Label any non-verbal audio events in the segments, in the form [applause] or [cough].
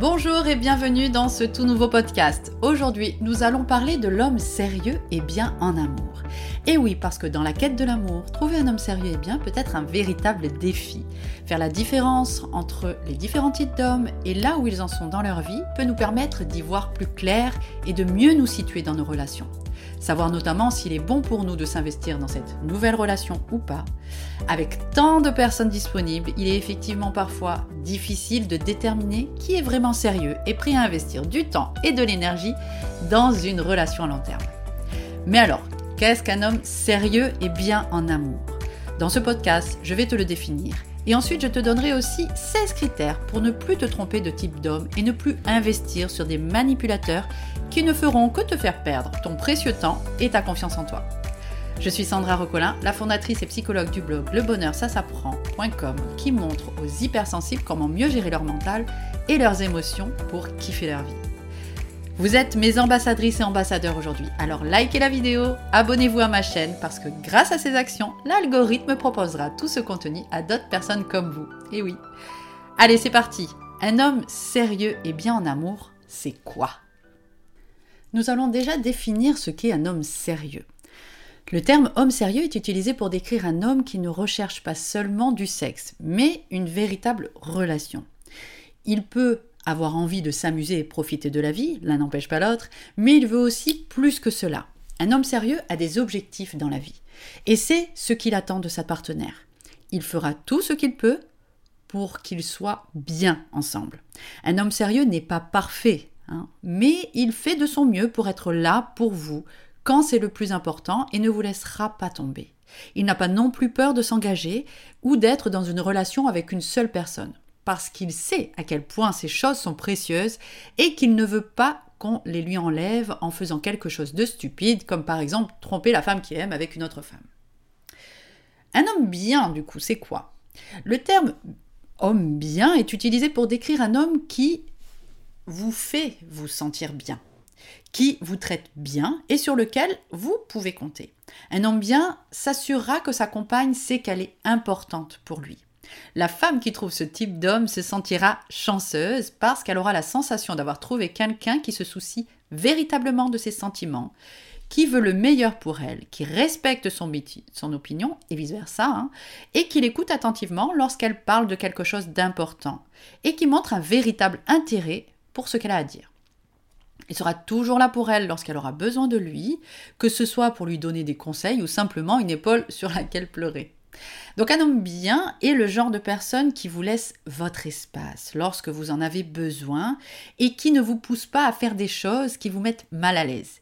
Bonjour et bienvenue dans ce tout nouveau podcast. Aujourd'hui, nous allons parler de l'homme sérieux et bien en amour. Et oui, parce que dans la quête de l'amour, trouver un homme sérieux et bien peut être un véritable défi. Faire la différence entre les différents types d'hommes et là où ils en sont dans leur vie peut nous permettre d'y voir plus clair et de mieux nous situer dans nos relations savoir notamment s'il est bon pour nous de s'investir dans cette nouvelle relation ou pas. Avec tant de personnes disponibles, il est effectivement parfois difficile de déterminer qui est vraiment sérieux et prêt à investir du temps et de l'énergie dans une relation à long terme. Mais alors, qu'est-ce qu'un homme sérieux et bien en amour? Dans ce podcast, je vais te le définir et ensuite, je te donnerai aussi 16 critères pour ne plus te tromper de type d'homme et ne plus investir sur des manipulateurs qui ne feront que te faire perdre ton précieux temps et ta confiance en toi. Je suis Sandra Rocolin, la fondatrice et psychologue du blog Le qui montre aux hypersensibles comment mieux gérer leur mental et leurs émotions pour kiffer leur vie. Vous êtes mes ambassadrices et ambassadeurs aujourd'hui, alors likez la vidéo, abonnez-vous à ma chaîne parce que grâce à ces actions, l'algorithme proposera tout ce contenu à d'autres personnes comme vous. Et oui. Allez, c'est parti. Un homme sérieux et bien en amour, c'est quoi? Nous allons déjà définir ce qu'est un homme sérieux. Le terme homme sérieux est utilisé pour décrire un homme qui ne recherche pas seulement du sexe, mais une véritable relation. Il peut avoir envie de s'amuser et profiter de la vie, l'un n'empêche pas l'autre, mais il veut aussi plus que cela. Un homme sérieux a des objectifs dans la vie, et c'est ce qu'il attend de sa partenaire. Il fera tout ce qu'il peut pour qu'ils soient bien ensemble. Un homme sérieux n'est pas parfait, hein, mais il fait de son mieux pour être là pour vous quand c'est le plus important et ne vous laissera pas tomber. Il n'a pas non plus peur de s'engager ou d'être dans une relation avec une seule personne parce qu'il sait à quel point ces choses sont précieuses et qu'il ne veut pas qu'on les lui enlève en faisant quelque chose de stupide, comme par exemple tromper la femme qu'il aime avec une autre femme. Un homme bien, du coup, c'est quoi? Le terme homme bien est utilisé pour décrire un homme qui vous fait vous sentir bien, qui vous traite bien et sur lequel vous pouvez compter. Un homme bien s'assurera que sa compagne sait qu'elle est importante pour lui. La femme qui trouve ce type d'homme se sentira chanceuse parce qu'elle aura la sensation d'avoir trouvé quelqu'un qui se soucie véritablement de ses sentiments, qui veut le meilleur pour elle, qui respecte son, opinion et vice-versa, hein, et qui l'écoute attentivement lorsqu'elle parle de quelque chose d'important, et qui montre un véritable intérêt pour ce qu'elle a à dire. Il sera toujours là pour elle lorsqu'elle aura besoin de lui, que ce soit pour lui donner des conseils ou simplement une épaule sur laquelle pleurer. Donc un homme bien est le genre de personne qui vous laisse votre espace lorsque vous en avez besoin et qui ne vous pousse pas à faire des choses qui vous mettent mal à l'aise.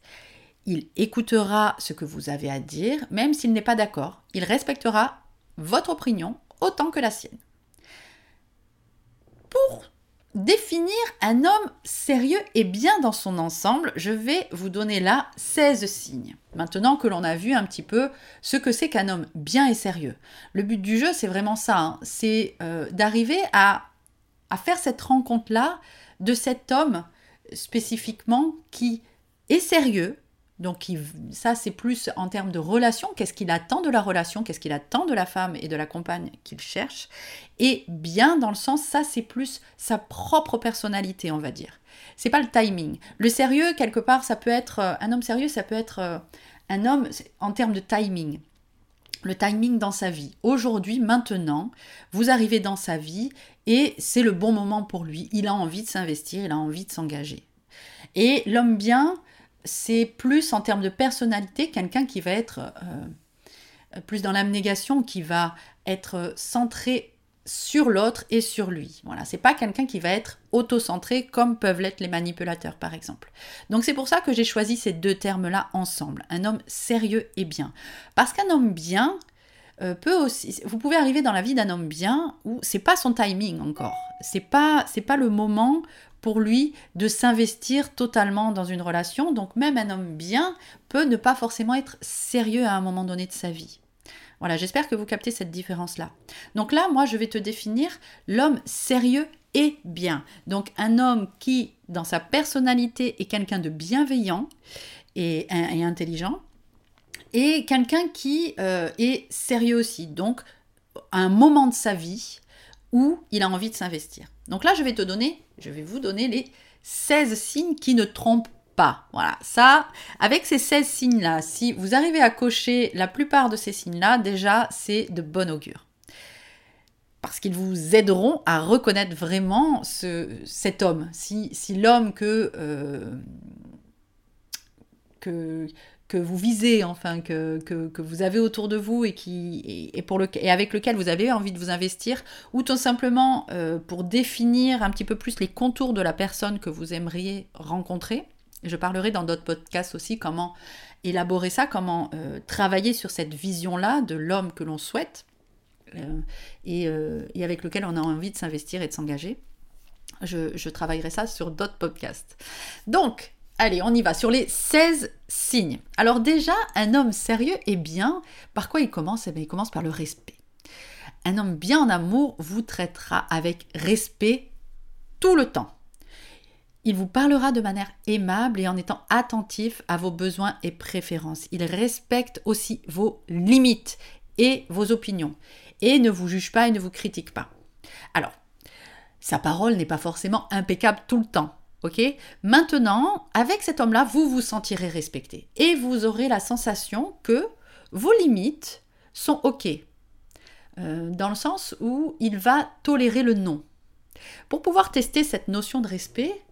Il écoutera ce que vous avez à dire, même s'il n'est pas d'accord. Il respectera votre opinion autant que la sienne. Pour définir un homme sérieux et bien dans son ensemble, je vais vous donner là 16 signes. Maintenant que l'on a vu un petit peu ce que c'est qu'un homme bien et sérieux. Le but du jeu, c'est vraiment ça, hein. c'est euh, d'arriver à, à faire cette rencontre-là de cet homme spécifiquement qui est sérieux, donc ça, c'est plus en termes de relation, qu'est-ce qu'il attend de la relation, qu'est-ce qu'il attend de la femme et de la compagne qu'il cherche? Et bien dans le sens, ça, c'est plus sa propre personnalité, on va dire. C'est pas le timing. Le sérieux, quelque part, ça peut être euh, un homme sérieux, ça peut être euh, un homme en termes de timing. Le timing dans sa vie. Aujourd'hui, maintenant, vous arrivez dans sa vie et c'est le bon moment pour lui. Il a envie de s'investir, il a envie de s'engager. Et l'homme bien, c'est plus en termes de personnalité quelqu'un qui va être euh, plus dans l'abnégation, qui va être centré sur l'autre et sur lui. Voilà, c'est pas quelqu'un qui va être auto-centré comme peuvent l'être les manipulateurs par exemple. Donc c'est pour ça que j'ai choisi ces deux termes-là ensemble, un homme sérieux et bien. Parce qu'un homme bien euh, peut aussi vous pouvez arriver dans la vie d'un homme bien où c'est pas son timing encore. C'est pas c'est pas le moment lui de s'investir totalement dans une relation. Donc même un homme bien peut ne pas forcément être sérieux à un moment donné de sa vie. Voilà, j'espère que vous captez cette différence-là. Donc là, moi, je vais te définir l'homme sérieux et bien. Donc un homme qui, dans sa personnalité, est quelqu'un de bienveillant et, intelligent, et quelqu'un qui euh, est sérieux aussi. Donc, à un moment de sa vie où il a envie de s'investir. Donc là, je vais te donner, je vais vous donner les 16 signes qui ne trompent pas. Voilà, ça, avec ces 16 signes-là, si vous arrivez à cocher la plupart de ces signes-là, déjà, c'est de bon augure. Parce qu'ils vous aideront à reconnaître vraiment ce, cet homme. Si, si l'homme que, euh, que, que vous visez, enfin, que, que, vous avez autour de vous et, qui, et, pour le, et avec lequel vous avez envie de vous investir, ou tout simplement euh, pour définir un petit peu plus les contours de la personne que vous aimeriez rencontrer. Je parlerai dans d'autres podcasts aussi comment élaborer ça, comment euh, travailler sur cette vision-là de l'homme que l'on souhaite euh, et, et, avec lequel on a envie de s'investir et de s'engager. Je, je travaillerai ça sur d'autres podcasts. Donc, Allez, on y va sur les 16 signes. Alors déjà, un homme sérieux et bien, par quoi il commence? Eh bien, il commence par le respect. Un homme bien en amour vous traitera avec respect tout le temps. Il vous parlera de manière aimable et en étant attentif à vos besoins et préférences. Il respecte aussi vos limites et vos opinions et ne vous juge pas et ne vous critique pas. Alors, sa parole n'est pas forcément impeccable tout le temps. Maintenant, avec cet homme-là, vous vous sentirez respecté et vous aurez la sensation que vos limites sont ok, euh, dans le sens où il va tolérer le non. Pour pouvoir tester cette notion de respect,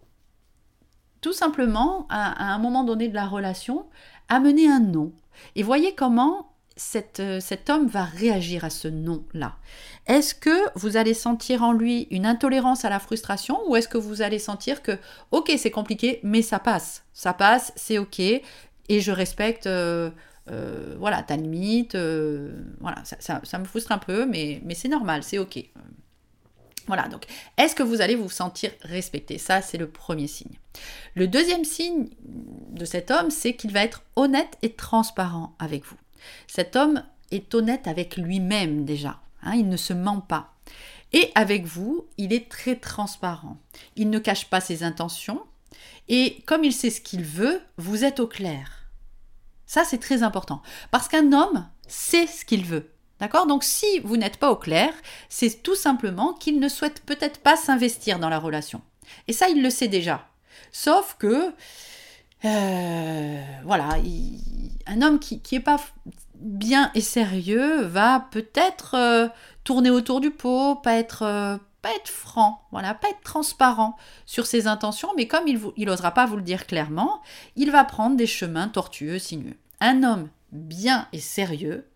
tout simplement, à, un moment donné de la relation, amener un non. Et voyez comment euh, cet homme va réagir à ce non-là Est-ce que vous allez sentir en lui une intolérance à la frustration ou est-ce que vous allez sentir que, ok, c'est compliqué, mais ça passe, ça passe, c'est ok, et je respecte, euh, euh, voilà, ta limite, voilà, ça, me frustre un peu, mais, mais c'est normal, c'est ok. Voilà, donc est-ce que vous allez vous sentir respecté? Ça, c'est le premier signe. Le deuxième signe de cet homme, c'est qu'il va être honnête et transparent avec vous. Cet homme est honnête avec lui-même déjà, hein, il ne se ment pas. Et avec vous, il est très transparent. Il ne cache pas ses intentions. Et comme il sait ce qu'il veut, vous êtes au clair. Ça, c'est très important. Parce qu'un homme sait ce qu'il veut. D'accord? Donc si vous n'êtes pas au clair, c'est tout simplement qu'il ne souhaite peut-être pas s'investir dans la relation. Et ça, il le sait déjà. Sauf que euh, voilà, un homme qui n'est pas bien et sérieux va peut-être euh, tourner autour du pot, pas être, euh, pas être franc, voilà, pas être transparent sur ses intentions, mais comme il n'osera pas vous le dire clairement, il va prendre des chemins tortueux, sinueux. Un homme bien et sérieux,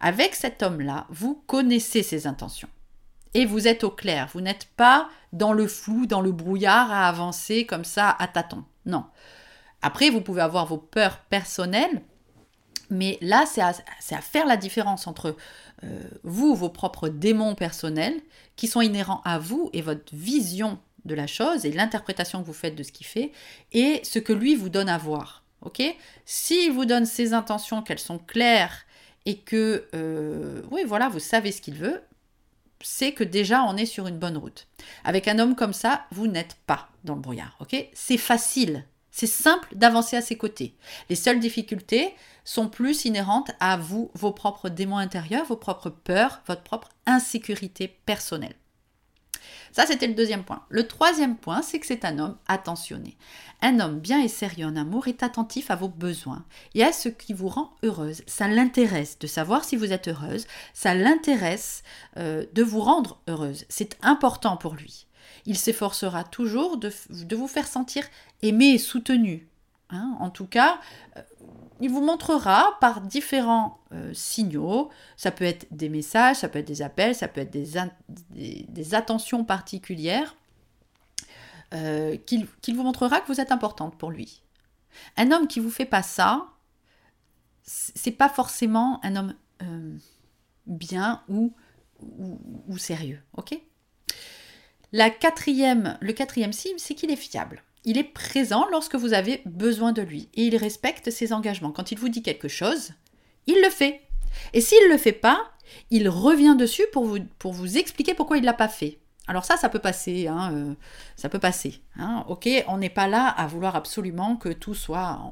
avec cet homme-là, vous connaissez ses intentions. Et vous êtes au clair, vous n'êtes pas dans le flou, dans le brouillard à avancer comme ça à tâtons. Non. Après, vous pouvez avoir vos peurs personnelles, mais là, c'est à, faire la différence entre euh, vous, vos propres démons personnels, qui sont inhérents à vous et votre vision de la chose et l'interprétation que vous faites de ce qu'il fait, et ce que lui vous donne à voir. Ok? S'il vous donne ses intentions, qu'elles sont claires et que, euh, oui, voilà, vous savez ce qu'il veut, c'est que déjà on est sur une bonne route. Avec un homme comme ça, vous n'êtes pas dans le brouillard. Ok? C'est facile c'est simple d'avancer à ses côtés. Les seules difficultés sont plus inhérentes à vous, vos propres démons intérieurs, vos propres peurs, votre propre insécurité personnelle. Ça, c'était le deuxième point. Le troisième point, c'est que c'est un homme attentionné. Un homme bien et sérieux en amour est attentif à vos besoins et à ce qui vous rend heureuse. Ça l'intéresse de savoir si vous êtes heureuse, ça l'intéresse euh, de vous rendre heureuse. C'est important pour lui il s'efforcera toujours de, vous faire sentir aimé et soutenu. Hein. en tout cas, euh, il vous montrera par différents euh, signaux, ça peut être des messages, ça peut être des appels, ça peut être des, attentions particulières, euh, qu'il vous montrera que vous êtes importante pour lui. Un homme qui vous fait pas ça, c'est pas forcément un homme bien ou, ou sérieux, ok? La quatrième, le quatrième signe, c'est qu'il est fiable. Il est présent lorsque vous avez besoin de lui et il respecte ses engagements. Quand il vous dit quelque chose, il le fait. Et s'il ne le fait pas, il revient dessus pour vous, expliquer pourquoi il ne l'a pas fait. Alors ça, ça peut passer, hein, euh, ça peut passer. Hein. on n'est pas là à vouloir absolument que tout soit.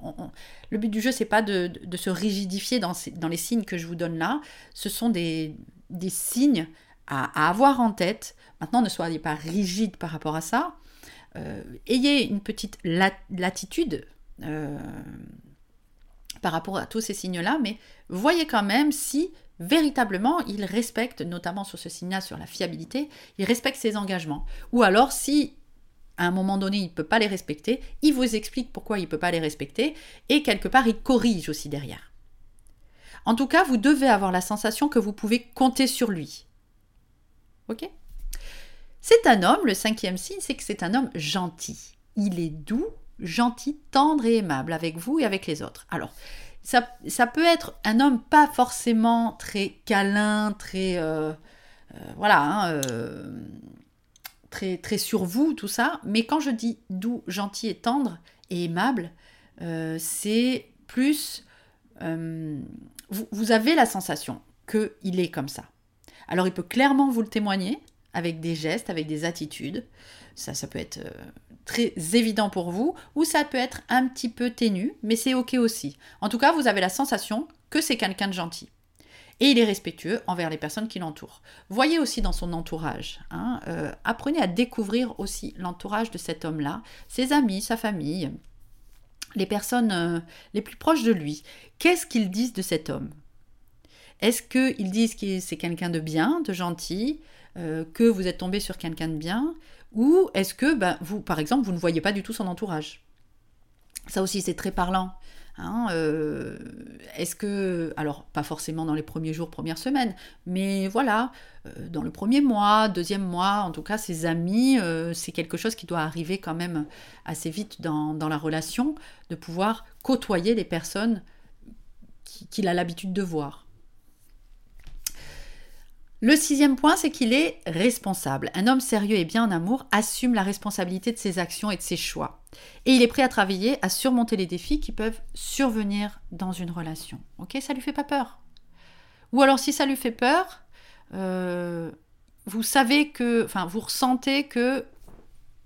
Le but du jeu, c'est pas de, se rigidifier dans, les signes que je vous donne là. Ce sont des signes à, avoir en tête. Maintenant, ne soyez pas rigide par rapport à ça. Euh, ayez une petite latitude euh, par rapport à tous ces signes-là, mais voyez quand même si véritablement il respecte, notamment sur ce signe-là, sur la fiabilité, il respecte ses engagements. Ou alors si à un moment donné il ne peut pas les respecter, il vous explique pourquoi il ne peut pas les respecter, et quelque part il corrige aussi derrière. En tout cas, vous devez avoir la sensation que vous pouvez compter sur lui. C'est un homme, le cinquième signe, c'est que c'est un homme gentil. Il est doux, gentil, tendre et aimable avec vous et avec les autres. Alors, ça, ça peut être un homme pas forcément très câlin, très... Euh, euh, voilà, hein, euh, très, très sur vous, tout ça. Mais quand je dis doux, gentil et tendre et aimable, c'est plus... Vous, vous, avez la sensation qu'il est comme ça. Alors il peut clairement vous le témoigner avec des gestes, avec des attitudes. Ça, ça peut être très évident pour vous, ou ça peut être un petit peu ténu, mais c'est ok aussi. En tout cas, vous avez la sensation que c'est quelqu'un de gentil. Et il est respectueux envers les personnes qui l'entourent. Voyez aussi dans son entourage. Hein, euh, apprenez à découvrir aussi l'entourage de cet homme-là, ses amis, sa famille, les personnes euh, les plus proches de lui. Qu'est-ce qu'ils disent de cet homme? Est-ce qu'ils disent que c'est quelqu'un de bien, de gentil, euh, que vous êtes tombé sur quelqu'un de bien ou est-ce que, ben, vous, par exemple, vous ne voyez pas du tout son entourage? Ça aussi, c'est très parlant. Hein, euh, est-ce que, alors pas forcément dans les premiers jours, premières semaines, mais voilà, euh, dans le premier mois, deuxième mois, en tout cas, ses amis, c'est quelque chose qui doit arriver quand même assez vite dans, la relation, de pouvoir côtoyer les personnes qu'il a l'habitude de voir. Le sixième point, c'est qu'il est responsable. Un homme sérieux et bien en amour assume la responsabilité de ses actions et de ses choix. Et il est prêt à travailler, à surmonter les défis qui peuvent survenir dans une relation. Ok, ça lui fait pas peur. Ou alors si ça lui fait peur, euh, vous savez que, enfin, vous ressentez que,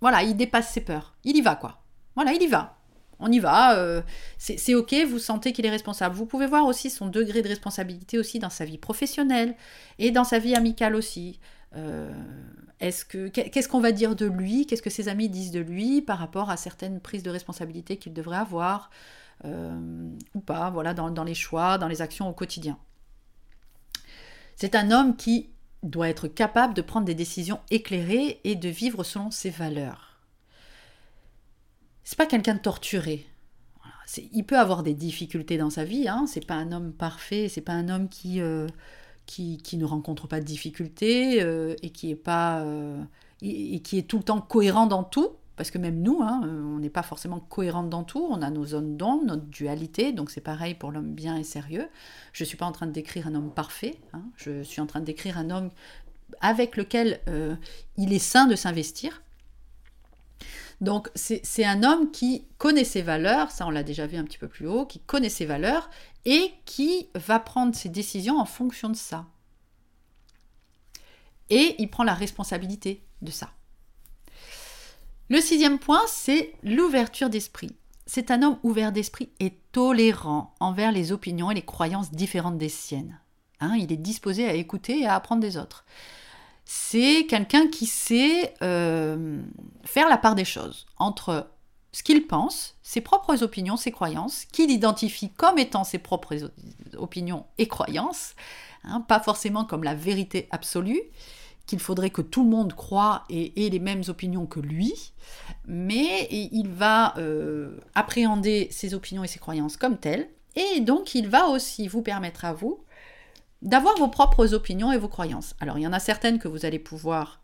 voilà, il dépasse ses peurs. Il y va quoi. Voilà, il y va on y va, euh, c'est ok, vous sentez qu'il est responsable. Vous pouvez voir aussi son degré de responsabilité aussi dans sa vie professionnelle et dans sa vie amicale aussi. Euh, est-ce que qu'est-ce qu'on va dire de lui? Qu'est-ce que ses amis disent de lui par rapport à certaines prises de responsabilité qu'il devrait avoir euh, ou pas Voilà, dans les choix, dans les actions au quotidien? C'est un homme qui doit être capable de prendre des décisions éclairées et de vivre selon ses valeurs c'est pas quelqu'un de torturé. il peut avoir des difficultés dans sa vie, hein, c'est pas un homme parfait, c'est pas un homme qui, euh, qui, ne rencontre pas de difficultés euh, et qui est pas euh, et, qui est tout le temps cohérent dans tout, parce que même nous, hein, on n'est pas forcément cohérent dans tout, on a nos zones d'ombre, notre dualité, donc c'est pareil pour l'homme bien et sérieux. Je suis pas en train de décrire un homme parfait, hein, je suis en train de décrire un homme avec lequel il est sain de s'investir, donc c'est un homme qui connaît ses valeurs, ça on l'a déjà vu un petit peu plus haut, qui connaît ses valeurs et qui va prendre ses décisions en fonction de ça. Et il prend la responsabilité de ça. Le sixième point, c'est l'ouverture d'esprit. C'est un homme ouvert d'esprit et tolérant envers les opinions et les croyances différentes des siennes. Hein, il est disposé à écouter et à apprendre des autres c'est quelqu'un qui sait euh, faire la part des choses entre ce qu'il pense, ses propres opinions, ses croyances, qu'il identifie comme étant ses propres opinions et croyances, hein, pas forcément comme la vérité absolue, qu'il faudrait que tout le monde croit et ait les mêmes opinions que lui, mais il va euh, appréhender ses opinions et ses croyances comme telles, et donc il va aussi vous permettre à vous d'avoir vos propres opinions et vos croyances. Alors il y en a certaines que vous allez pouvoir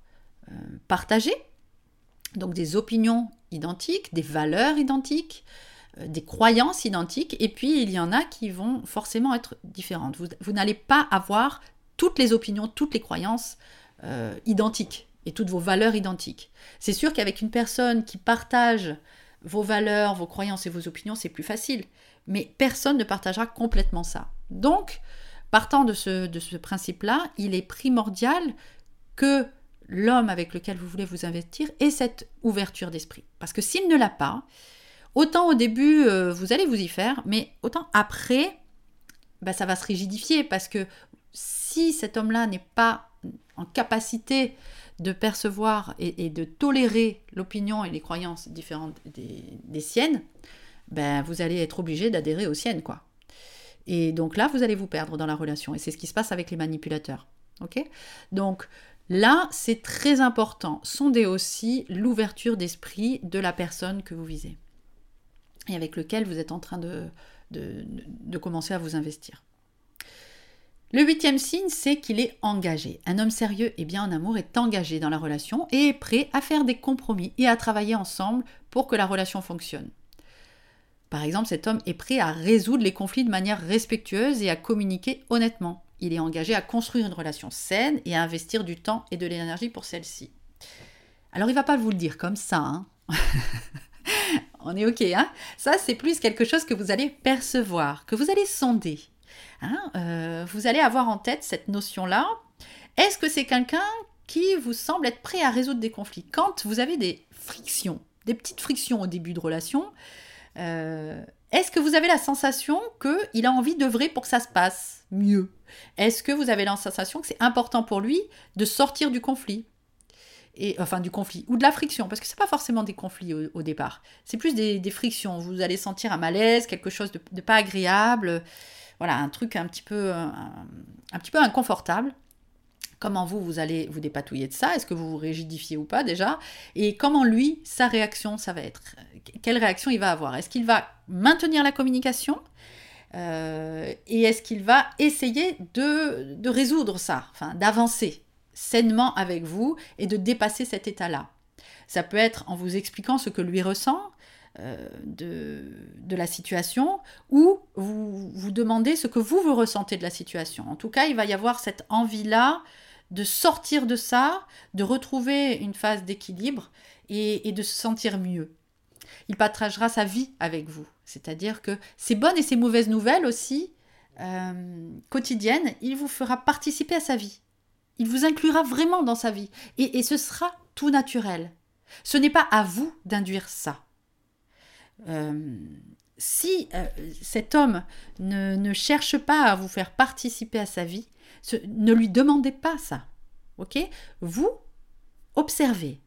euh, partager, donc des opinions identiques, des valeurs identiques, euh, des croyances identiques, et puis il y en a qui vont forcément être différentes. Vous, n'allez pas avoir toutes les opinions, toutes les croyances euh, identiques et toutes vos valeurs identiques. C'est sûr qu'avec une personne qui partage vos valeurs, vos croyances et vos opinions, c'est plus facile. Mais personne ne partagera complètement ça. Donc, Partant de ce, principe-là, il est primordial que l'homme avec lequel vous voulez vous investir ait cette ouverture d'esprit. Parce que s'il ne l'a pas, autant au début, euh, vous allez vous y faire, mais autant après, bah, ça va se rigidifier. Parce que si cet homme-là n'est pas en capacité de percevoir et, de tolérer l'opinion et les croyances différentes des, siennes, ben, vous allez être obligé d'adhérer aux siennes, quoi. Et donc là, vous allez vous perdre dans la relation. Et c'est ce qui se passe avec les manipulateurs. Ok? Donc là, c'est très important. Sondez aussi l'ouverture d'esprit de la personne que vous visez et avec lequel vous êtes en train de, de commencer à vous investir. Le huitième signe, c'est qu'il est engagé. Un homme sérieux et bien en amour est engagé dans la relation et est prêt à faire des compromis et à travailler ensemble pour que la relation fonctionne. Par exemple, cet homme est prêt à résoudre les conflits de manière respectueuse et à communiquer honnêtement. Il est engagé à construire une relation saine et à investir du temps et de l'énergie pour celle-ci. Alors il ne va pas vous le dire comme ça. Hein. [laughs] On est OK, hein Ça, c'est plus quelque chose que vous allez percevoir, que vous allez sonder. Hein, euh, vous allez avoir en tête cette notion-là. Est-ce que c'est quelqu'un qui vous semble être prêt à résoudre des conflits? Quand vous avez des frictions, des petites frictions au début de relation, euh, est-ce que vous avez la sensation qu'il a envie d'œuvrer pour que ça se passe mieux? Est-ce que vous avez la sensation que c'est important pour lui de sortir du conflit? Et, enfin du conflit ou de la friction, parce que c'est pas forcément des conflits au, départ, c'est plus des, frictions. Vous allez sentir un malaise, quelque chose de pas agréable voilà, un truc un petit peu, un, petit peu inconfortable. Comment vous, vous allez vous dépatouiller de ça? Est-ce que vous vous rigidifiez ou pas déjà? Et comment lui, sa réaction, ça va être? Quelle réaction il va avoir Est-ce qu'il va maintenir la communication euh, Et est-ce qu'il va essayer de, de résoudre ça, enfin d'avancer sainement avec vous et de dépasser cet état-là? Ça peut être en vous expliquant ce que lui ressent, euh, de, de, la situation ou vous vous demandez ce que vous, vous ressentez de la situation. En tout cas, il va y avoir cette envie-là de sortir de ça, de retrouver une phase d'équilibre et, de se sentir mieux. Il partagera sa vie avec vous. C'est-à-dire que ces bonnes et ces mauvaises nouvelles aussi, euh, quotidiennes, il vous fera participer à sa vie. Il vous inclura vraiment dans sa vie. Et, et ce sera tout naturel. Ce n'est pas à vous d'induire ça. Euh, si euh, cet homme ne, cherche pas à vous faire participer à sa vie, ne lui demandez pas ça. Ok? Vous observez.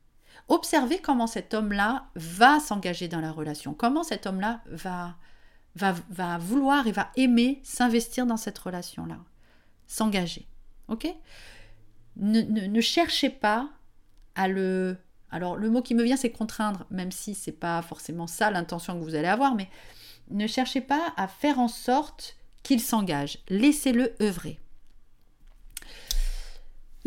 Observez comment cet homme-là va s'engager dans la relation, comment cet homme-là va, va, va vouloir et va aimer s'investir dans cette relation-là, s'engager. Ok? Ne cherchez pas à le alors le mot qui me vient c'est contraindre, même si c'est pas forcément ça l'intention que vous allez avoir, mais ne cherchez pas à faire en sorte qu'il s'engage. Laissez-le œuvrer.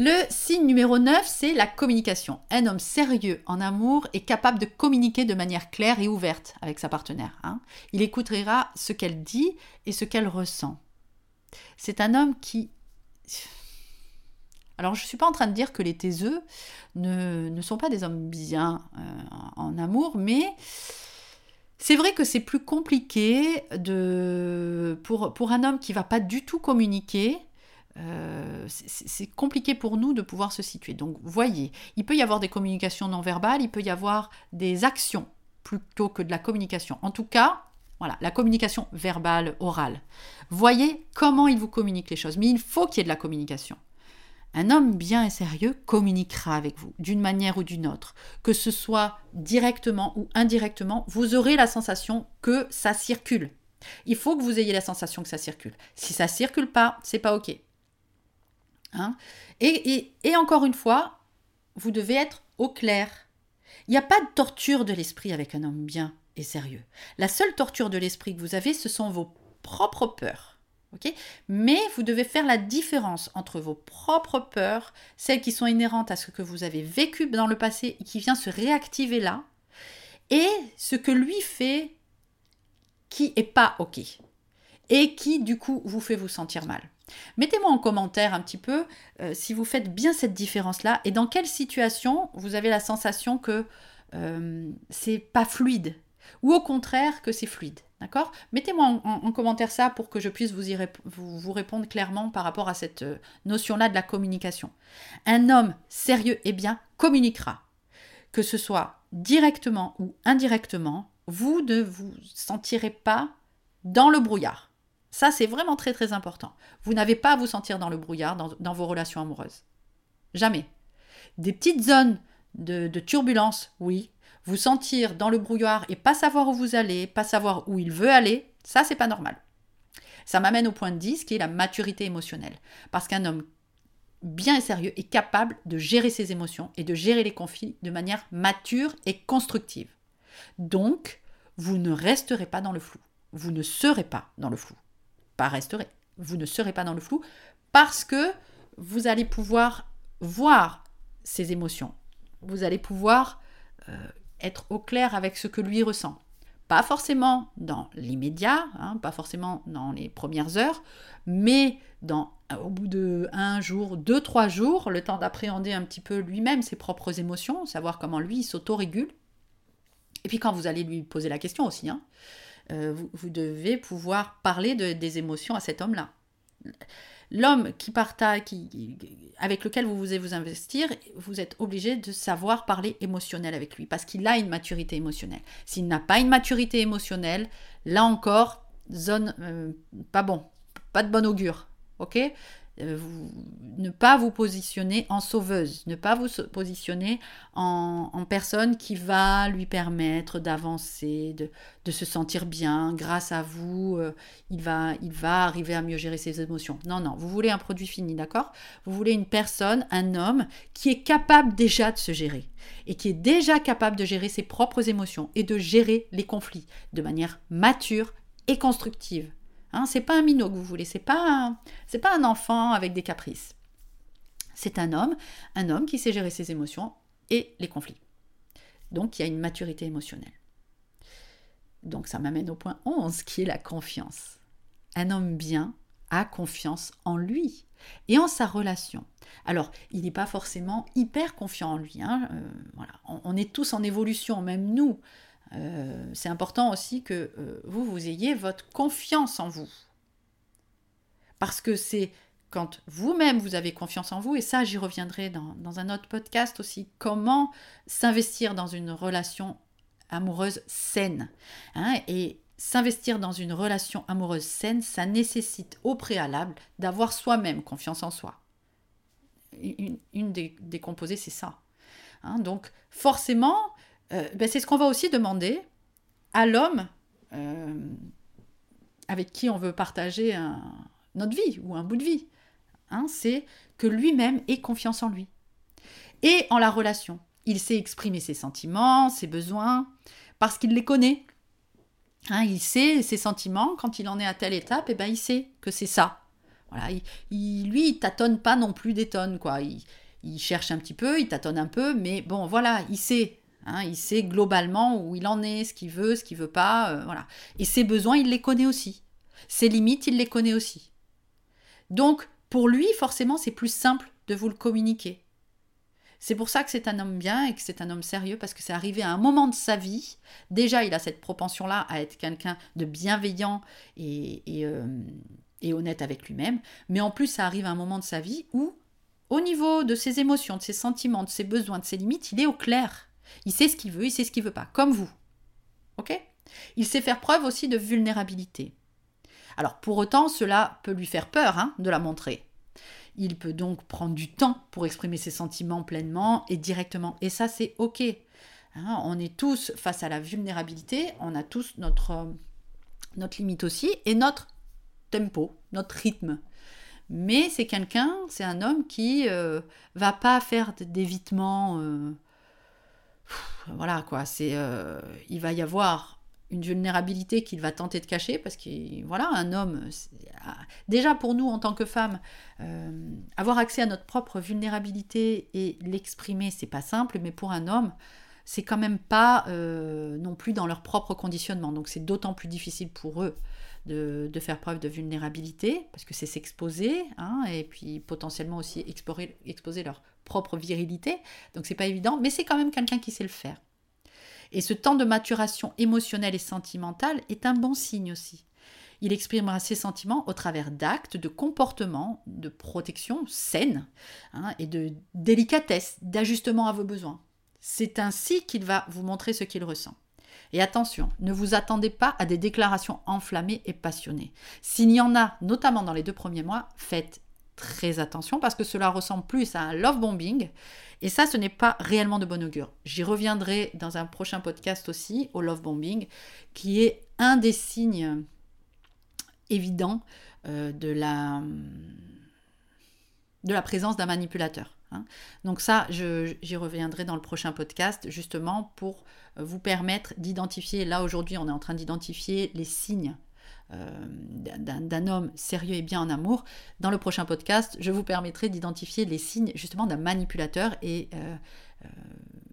Le signe numéro 9, c'est la communication. Un homme sérieux en amour est capable de communiquer de manière claire et ouverte avec sa partenaire. Hein. Il écoutera ce qu'elle dit et ce qu'elle ressent. C'est un homme qui alors je ne suis pas en train de dire que les taiseux ne, sont pas des hommes bien euh, en amour, mais c'est vrai que c'est plus compliqué pour, pour un homme qui va pas du tout communiquer. Euh, c'est compliqué pour nous de pouvoir se situer. Donc, voyez, il peut y avoir des communications non verbales, il peut y avoir des actions plutôt que de la communication. En tout cas, voilà, la communication verbale, orale. Voyez comment il vous communique les choses. Mais il faut qu'il y ait de la communication. Un homme bien et sérieux communiquera avec vous, d'une manière ou d'une autre. Que ce soit directement ou indirectement, vous aurez la sensation que ça circule. Il faut que vous ayez la sensation que ça circule. Si ça circule pas, c'est pas OK. Hein et, encore une fois, vous devez être au clair. Il n'y a pas de torture de l'esprit avec un homme bien et sérieux. La seule torture de l'esprit que vous avez, ce sont vos propres peurs. Mais vous devez faire la différence entre vos propres peurs, celles qui sont inhérentes à ce que vous avez vécu dans le passé et qui vient se réactiver là, et ce que lui fait qui est pas OK et qui du coup vous fait vous sentir mal. Mettez-moi en commentaire un petit peu euh, si vous faites bien cette différence-là et dans quelle situation vous avez la sensation que euh, c'est pas fluide ou au contraire que c'est fluide. D'accord? Mettez-moi en, commentaire ça pour que je puisse vous, y vous, répondre clairement par rapport à cette euh, notion-là de la communication. Un homme sérieux et bien communiquera. Que ce soit directement ou indirectement, vous ne vous sentirez pas dans le brouillard. Ça, c'est vraiment très très important. Vous n'avez pas à vous sentir dans le brouillard dans, vos relations amoureuses. Jamais. Des petites zones de, de turbulence, oui. Vous sentir dans le brouillard et pas savoir où vous allez, pas savoir où il veut aller, ça c'est pas normal. Ça m'amène au point 10 qui est la maturité émotionnelle. Parce qu'un homme bien et sérieux est capable de gérer ses émotions et de gérer les conflits de manière mature et constructive. Donc, vous ne resterez pas dans le flou. Vous ne serez pas dans le flou. Pas resterez. Vous ne serez pas dans le flou parce que vous allez pouvoir voir ses émotions. Vous allez pouvoir euh, être au clair avec ce que lui ressent. Pas forcément dans l'immédiat, hein, pas forcément dans les premières heures, mais dans, au bout de un jour, deux, trois jours, le temps d'appréhender un petit peu lui-même ses propres émotions, savoir comment lui s'autorégule. Et puis quand vous allez lui poser la question aussi, hein, euh, vous, devez pouvoir parler de, des émotions à cet homme-là l'homme qui partage, avec lequel vous voulez vous investir, vous êtes obligé de savoir parler émotionnel avec lui parce qu'il a une maturité émotionnelle. S'il n'a pas une maturité émotionnelle, là encore, zone euh, pas bon, pas de bon augure. Ok? Euh, ne pas vous positionner en sauveuse, ne pas vous positionner en, personne qui va lui permettre d'avancer, de, se sentir bien. Grâce à vous, euh, il, va, il va arriver à mieux gérer ses émotions. Non, non, vous voulez un produit fini, d'accord? Vous voulez une personne, un homme qui est capable déjà de se gérer et qui est déjà capable de gérer ses propres émotions et de gérer les conflits de manière mature et constructive. Hein, c'est pas un minot que vous voulez, c'est pas c'est pas un enfant avec des caprices. C'est un homme, un homme qui sait gérer ses émotions et les conflits. Donc il y a une maturité émotionnelle. Donc ça m'amène au point 11 qui est la confiance. Un homme bien a confiance en lui et en sa relation. Alors, il n'est pas forcément hyper confiant en lui. Hein, euh, voilà. on, est tous en évolution, même nous. Euh, c'est important aussi que euh, vous, vous ayez votre confiance en vous. Parce que c'est quand vous-même vous avez confiance en vous, et ça j'y reviendrai dans, un autre podcast aussi, comment s'investir dans une relation amoureuse saine. Hein, et s'investir dans une relation amoureuse saine, ça nécessite au préalable d'avoir soi-même confiance en soi. Une, des, composés, c'est ça. Hein, donc forcément, euh, ben, c'est ce qu'on va aussi demander à l'homme euh, avec qui on veut partager notre vie ou un bout de vie. Hein, c'est que lui-même ait confiance en lui. Et en la relation. Il sait exprimer ses sentiments, ses besoins, parce qu'il les connaît. Hein, il sait ses sentiments, quand il en est à telle étape, et eh ben il sait que c'est ça. Voilà, il, lui, il tâtonne pas non plus des tonnes, quoi. Il, il, cherche un petit peu, il tâtonne un peu, mais bon, voilà, il sait Hein, il sait globalement où il en est, ce qu'il veut, ce qu'il veut pas, euh, voilà. Et ses besoins, il les connaît aussi. Ses limites, il les connaît aussi. Donc, pour lui, forcément, c'est plus simple de vous le communiquer. C'est pour ça que c'est un homme bien et que c'est un homme sérieux, parce que c'est arrivé à un moment de sa vie. Déjà, il a cette propension-là à être quelqu'un de bienveillant et, euh, et honnête avec lui-même. Mais en plus, ça arrive à un moment de sa vie où, au niveau de ses émotions, de ses sentiments, de ses besoins, de ses limites, il est au clair. Il sait ce qu'il veut, il sait ce qu'il veut pas, comme vous. Ok? Il sait faire preuve aussi de vulnérabilité. Alors pour autant, cela peut lui faire peur hein, de la montrer. Il peut donc prendre du temps pour exprimer ses sentiments pleinement et directement. Et ça, c'est ok. Hein, on est tous face à la vulnérabilité, on a tous notre, notre limite aussi et notre tempo, notre rythme. Mais c'est quelqu'un, c'est un homme qui euh, va pas faire d'évitement. Euh, voilà quoi, c'est, euh, il va y avoir une vulnérabilité qu'il va tenter de cacher parce que voilà, un homme, ah, déjà pour nous en tant que femmes, euh, avoir accès à notre propre vulnérabilité et l'exprimer, c'est pas simple, mais pour un homme, c'est quand même pas euh, non plus dans leur propre conditionnement. Donc c'est d'autant plus difficile pour eux de, faire preuve de vulnérabilité, parce que c'est s'exposer, hein, et puis potentiellement aussi exposer, leur propre virilité. Donc c'est pas évident, mais c'est quand même quelqu'un qui sait le faire. Et ce temps de maturation émotionnelle et sentimentale est un bon signe aussi. Il exprimera ses sentiments au travers d'actes, de comportements, de protection saine hein, et de délicatesse, d'ajustement à vos besoins. C'est ainsi qu'il va vous montrer ce qu'il ressent. Et attention, ne vous attendez pas à des déclarations enflammées et passionnées. S'il y en a, notamment dans les deux premiers mois, faites très attention parce que cela ressemble plus à un love bombing. Et ça, ce n'est pas réellement de bon augure. J'y reviendrai dans un prochain podcast aussi au love bombing, qui est un des signes évidents euh, de, la, de la présence d'un manipulateur. Hein. Donc ça, j'y reviendrai dans le prochain podcast, justement pour euh, vous permettre d'identifier, là aujourd'hui on est en train d'identifier les signes euh, d'un homme sérieux et bien en amour. Dans le prochain podcast, je vous permettrai d'identifier les signes justement d'un manipulateur et euh,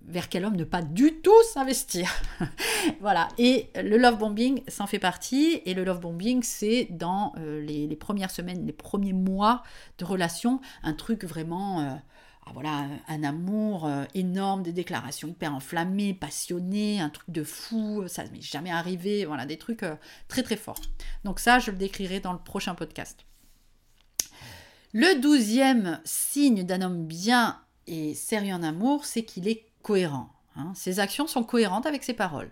vers quel homme ne pas du tout s'investir. [laughs] voilà. Et le love bombing, s'en fait partie. Et le love bombing, c'est dans les, premières semaines, les premiers mois de relation, un truc vraiment ah, voilà, un amour euh, énorme, des déclarations hyper enflammées, passionnées, un truc de fou, ça ne m'est jamais arrivé, voilà, des trucs euh, très très forts. Donc ça, je le décrirai dans le prochain podcast. Le douzième signe d'un homme bien et sérieux en amour, c'est qu'il est cohérent. Hein. Ses actions sont cohérentes avec ses paroles.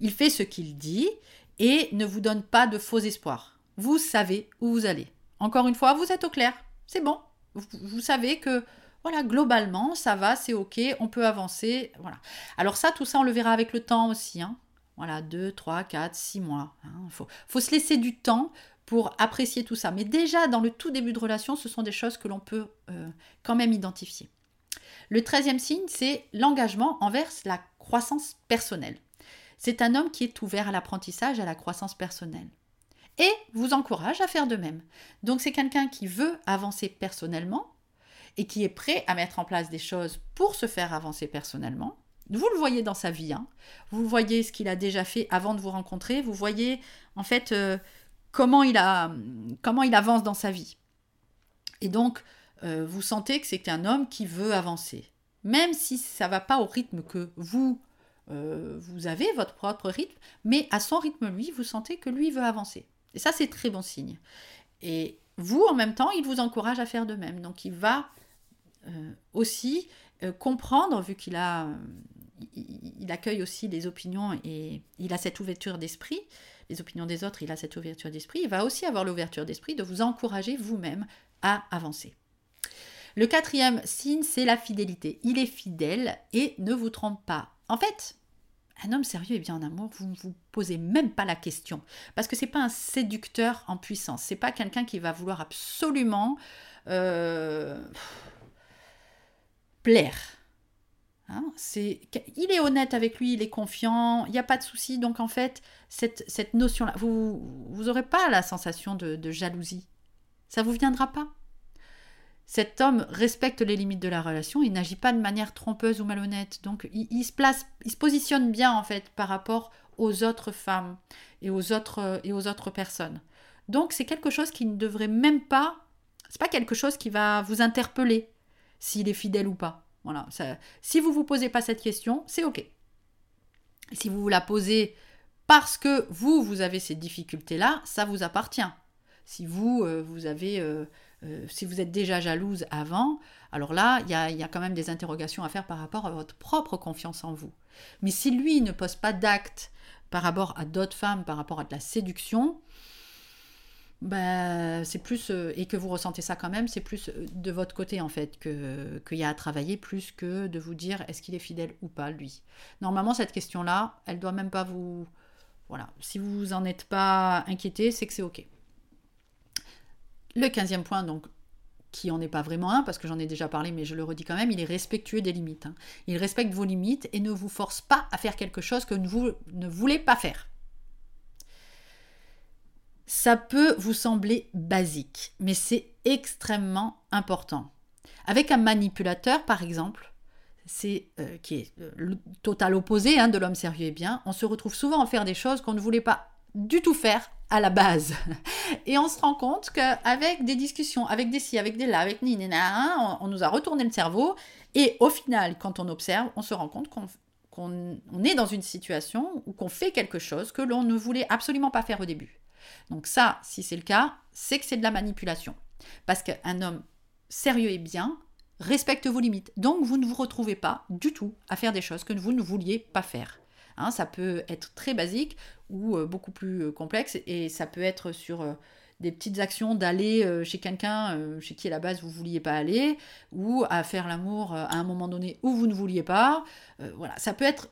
Il fait ce qu'il dit et ne vous donne pas de faux espoirs. Vous savez où vous allez. Encore une fois, vous êtes au clair. C'est bon. vous savez que voilà, globalement, ça va, c'est ok, on peut avancer. Voilà. Alors ça, tout ça, on le verra avec le temps aussi. Hein. Voilà, 2, 3, 4, 6 mois. Il hein. faut, se laisser du temps pour apprécier tout ça. Mais déjà, dans le tout début de relation, ce sont des choses que l'on peut euh, quand même identifier. Le treizième signe, c'est l'engagement envers la croissance personnelle. C'est un homme qui est ouvert à l'apprentissage, à la croissance personnelle. Et vous encourage à faire de même. Donc c'est quelqu'un qui veut avancer personnellement, et qui est prêt à mettre en place des choses pour se faire avancer personnellement. Vous le voyez dans sa vie, hein. vous voyez ce qu'il a déjà fait avant de vous rencontrer, vous voyez en fait euh, comment, il a, comment il avance dans sa vie. Et donc, euh, vous sentez que c'est un homme qui veut avancer. Même si ça ne va pas au rythme que vous, euh, vous avez, votre propre rythme, mais à son rythme, lui, vous sentez que lui veut avancer. Et ça, c'est très bon signe. Et vous, en même temps, il vous encourage à faire de même. Donc, il va aussi euh, comprendre, vu qu'il a, il, accueille aussi les opinions et il a cette ouverture d'esprit, les opinions des autres, il a cette ouverture d'esprit, il va aussi avoir l'ouverture d'esprit de vous encourager vous-même à avancer. Le quatrième signe, c'est la fidélité. Il est fidèle et ne vous trompe pas. En fait, un homme sérieux et bien en amour, vous ne vous posez même pas la question. Parce que c'est pas un séducteur en puissance. C'est pas quelqu'un qui va vouloir absolument. Euh, plaire. Hein, c'est, il est honnête avec lui, il est confiant, il n'y a pas de souci. Donc en fait, cette, cette notion-là, vous n'aurez pas la sensation de, jalousie. Ça vous viendra pas. Cet homme respecte les limites de la relation, il n'agit pas de manière trompeuse ou malhonnête. Donc il, se place, il se positionne bien en fait par rapport aux autres femmes et aux autres, et aux autres personnes. Donc c'est quelque chose qui ne devrait même pas, c'est pas quelque chose qui va vous interpeller s'il est fidèle ou pas. Voilà, si vous vous posez pas cette question, c'est ok. Si vous vous la posez parce que vous, vous avez ces difficultés-là, ça vous appartient. Si vous, euh, vous avez, euh, euh, si vous êtes déjà jalouse avant, alors là, il y y a, quand même des interrogations à faire par rapport à votre propre confiance en vous. Mais si lui ne pose pas d'acte par rapport à d'autres femmes, par rapport à de la séduction, bah, c'est plus, euh, et que vous ressentez ça quand même, c'est plus euh, de votre côté en fait qu'il y a à travailler, plus que de vous dire est-ce qu'il est fidèle ou pas lui. Normalement, cette question-là, elle doit même pas vous. Voilà, si vous en êtes pas inquiété, c'est que c'est ok. Le quinzième point, donc, qui en est pas vraiment un, parce que j'en ai déjà parlé, mais je le redis quand même, il est respectueux des limites. Hein. Il respecte vos limites et ne vous force pas à faire quelque chose que vous ne voulez pas faire. Ça peut vous sembler basique, mais c'est extrêmement important. Avec un manipulateur, par exemple, c'est euh, qui est euh, le total opposé hein, de l'homme sérieux et bien, on se retrouve souvent à faire des choses qu'on ne voulait pas du tout faire à la base. [laughs] Et on se rend compte qu'avec des discussions, avec des si, avec des là, avec ni, ni, on, on, nous a retourné le cerveau. Et au final, quand on observe, on se rend compte qu'on est dans une situation où qu'on fait quelque chose que l'on ne voulait absolument pas faire au début. Donc ça, si c'est le cas, c'est que c'est de la manipulation. Parce qu'un homme sérieux et bien respecte vos limites. Donc vous ne vous retrouvez pas du tout à faire des choses que vous ne vouliez pas faire. Hein, ça peut être très basique ou euh, beaucoup plus euh, complexe et ça peut être sur euh, des petites actions d'aller chez quelqu'un chez qui à la base vous ne vouliez pas aller, ou à faire l'amour à un moment donné où vous ne vouliez pas. voilà, ça peut être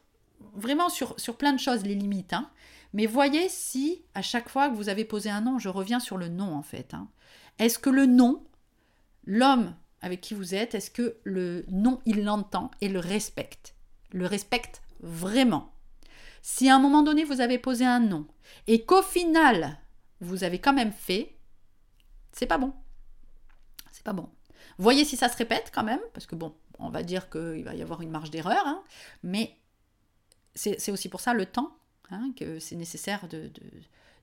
vraiment sur, sur plein de choses les limites. Hein. Mais voyez si à chaque fois que vous avez posé un nom, je reviens sur le nom en fait. Hein. Est-ce que le nom, l'homme avec qui vous êtes, est-ce que le nom, il l'entend et le respecte? Le respecte vraiment. Si à un moment donné, vous avez posé un nom et qu'au final, vous avez quand même fait, c'est pas bon. C'est pas bon. Voyez si ça se répète quand même, parce que bon, on va dire qu'il va y avoir une marge d'erreur, hein, mais c'est aussi pour ça le temps, hein, que c'est nécessaire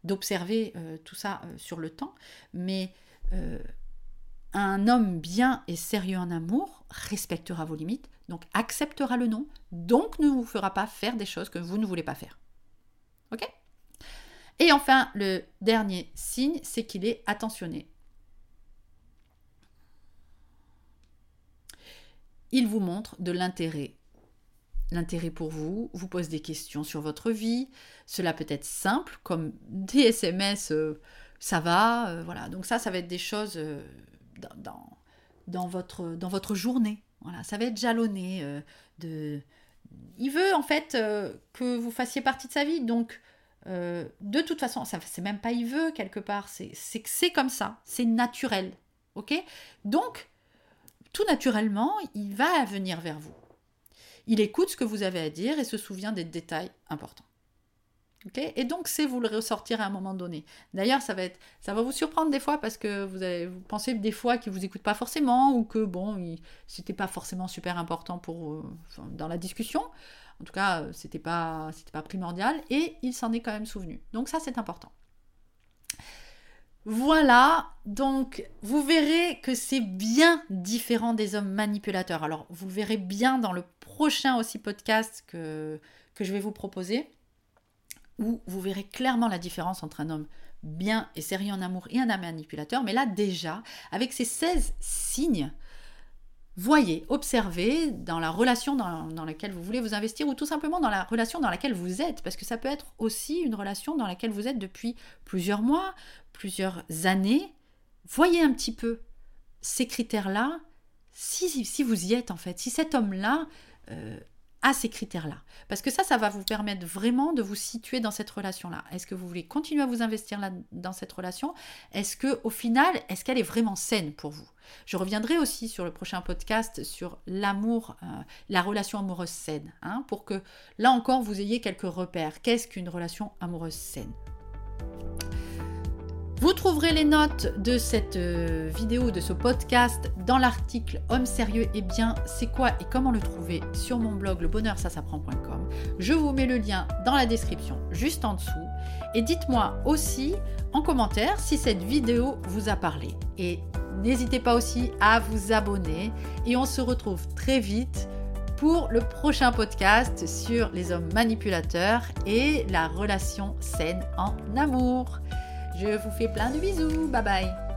d'observer de, euh, tout ça euh, sur le temps. Mais euh, un homme bien et sérieux en amour respectera vos limites, donc acceptera le non, donc ne vous fera pas faire des choses que vous ne voulez pas faire. Ok? Et enfin, le dernier signe, c'est qu'il est attentionné. Il vous montre de l'intérêt. L'intérêt pour vous, vous pose des questions sur votre vie. Cela peut être simple, comme des SMS, euh, ça va, euh, voilà. Donc ça, ça va être des choses euh, dans, dans, votre, dans votre journée. Voilà, ça va être jalonné de. Il veut en fait que vous fassiez partie de sa vie, donc de toute façon, ça c'est même pas il veut quelque part, c'est c'est comme ça, c'est naturel, ok? Donc tout naturellement, il va venir vers vous. Il écoute ce que vous avez à dire et se souvient des détails importants et donc, c'est vous le ressortir à un moment donné. D'ailleurs, ça va vous surprendre des fois parce que vous, avez, pensez des fois qu'il vous écoute pas forcément ou que bon, c'était pas forcément super important euh, dans la discussion. En tout cas, c'était pas, pas primordial et il s'en est quand même souvenu. Donc ça, c'est important. Voilà, donc vous verrez que c'est bien différent des hommes manipulateurs. Alors, vous verrez bien dans le prochain aussi podcast que, que je vais vous proposer où vous verrez clairement la différence entre un homme bien et sérieux en amour et un manipulateur. Mais là, déjà, avec ces 16 signes, voyez, observez dans la relation dans, dans, laquelle vous voulez vous investir ou tout simplement dans la relation dans laquelle vous êtes, parce que ça peut être aussi une relation dans laquelle vous êtes depuis plusieurs mois, plusieurs années. Voyez un petit peu ces critères-là, si, si, vous y êtes en fait, si cet homme-là euh, à ces critères-là. Parce que ça, ça va vous permettre vraiment de vous situer dans cette relation-là. Est-ce que vous voulez continuer à vous investir là, dans cette relation? Est-ce que au final, est-ce qu'elle est vraiment saine pour vous? Je reviendrai aussi sur le prochain podcast sur l'amour, euh, la relation amoureuse saine, hein, pour que là encore vous ayez quelques repères. Qu'est-ce qu'une relation amoureuse saine? Vous trouverez les notes de cette euh, vidéo, de ce podcast, dans l'article Homme sérieux et bien, c'est quoi et comment le trouver sur mon blog lebonheursasapprend.com. Je vous mets le lien dans la description juste en dessous. Et dites-moi aussi en commentaire si cette vidéo vous a parlé. Et n'hésitez pas aussi à vous abonner. Et on se retrouve très vite pour le prochain podcast sur les hommes manipulateurs et la relation saine en amour. Je vous fais plein de bisous. Bye bye.